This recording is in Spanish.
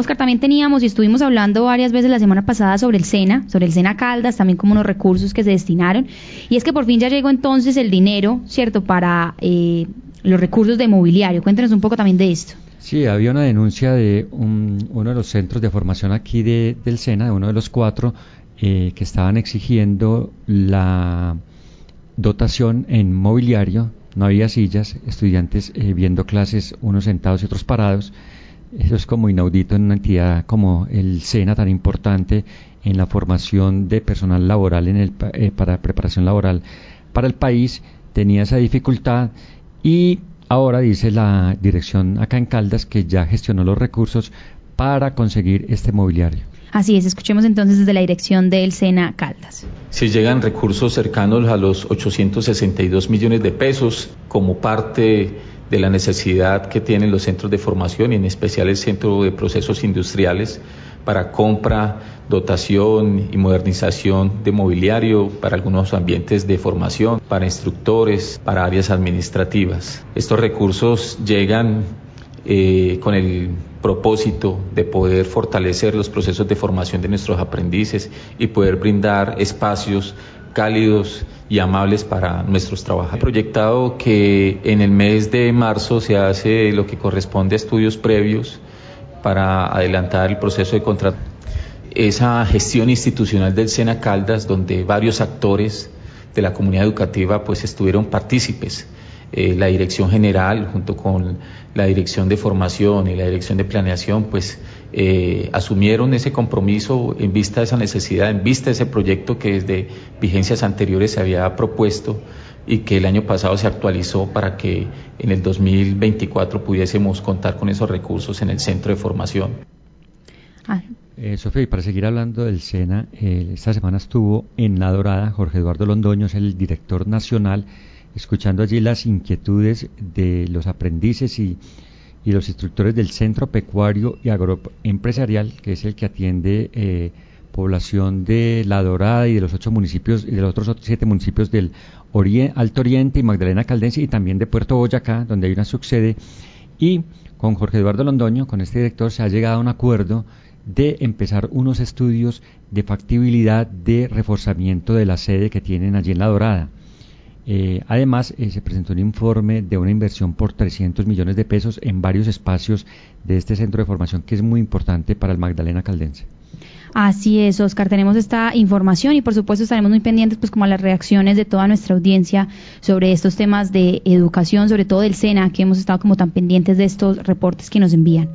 Oscar, también teníamos y estuvimos hablando varias veces la semana pasada sobre el SENA, sobre el SENA Caldas, también como unos recursos que se destinaron. Y es que por fin ya llegó entonces el dinero, ¿cierto?, para eh, los recursos de mobiliario. Cuéntenos un poco también de esto. Sí, había una denuncia de uno de los centros de formación aquí de, del SENA, de uno de los cuatro, eh, que estaban exigiendo la dotación en mobiliario. No había sillas, estudiantes eh, viendo clases, unos sentados y otros parados. Eso es como inaudito en una entidad como el SENA, tan importante en la formación de personal laboral en el, eh, para preparación laboral para el país. Tenía esa dificultad y Ahora dice la dirección acá en Caldas que ya gestionó los recursos para conseguir este mobiliario. Así es, escuchemos entonces desde la dirección del SENA Caldas. Si llegan recursos cercanos a los 862 millones de pesos como parte de la necesidad que tienen los centros de formación y en especial el Centro de Procesos Industriales para compra, dotación y modernización de mobiliario para algunos ambientes de formación, para instructores, para áreas administrativas. Estos recursos llegan eh, con el propósito de poder fortalecer los procesos de formación de nuestros aprendices y poder brindar espacios cálidos y amables para nuestros trabajadores. Proyectado que en el mes de marzo se hace lo que corresponde a estudios previos para adelantar el proceso de contrato. Esa gestión institucional del SENA Caldas, donde varios actores de la comunidad educativa pues estuvieron partícipes. Eh, la dirección general junto con la dirección de formación y la dirección de planeación pues eh, asumieron ese compromiso en vista de esa necesidad, en vista de ese proyecto que desde vigencias anteriores se había propuesto y que el año pasado se actualizó para que en el 2024 pudiésemos contar con esos recursos en el centro de formación. Ah. Eh, Sofía, y para seguir hablando del SENA, eh, esta semana estuvo en La Dorada Jorge Eduardo Londoño, es el director nacional, escuchando allí las inquietudes de los aprendices y, los instructores del Centro Pecuario y Agroempresarial, que es el que atiende eh, población de La Dorada y de los ocho municipios y de los otros siete municipios del Alto Oriente y Magdalena Caldense y también de Puerto Boyacá, donde hay una subsede. Y con Jorge Eduardo Londoño, con este director, se ha llegado a un acuerdo de empezar unos estudios de factibilidad de reforzamiento de la sede que tienen allí en La Dorada. Eh, además, eh, se presentó un informe de una inversión por 300 millones de pesos en varios espacios de este centro de formación que es muy importante para el Magdalena Caldense. Así es, Oscar, tenemos esta información y por supuesto estaremos muy pendientes pues como a las reacciones de toda nuestra audiencia sobre estos temas de educación, sobre todo del SENA, que hemos estado como tan pendientes de estos reportes que nos envían.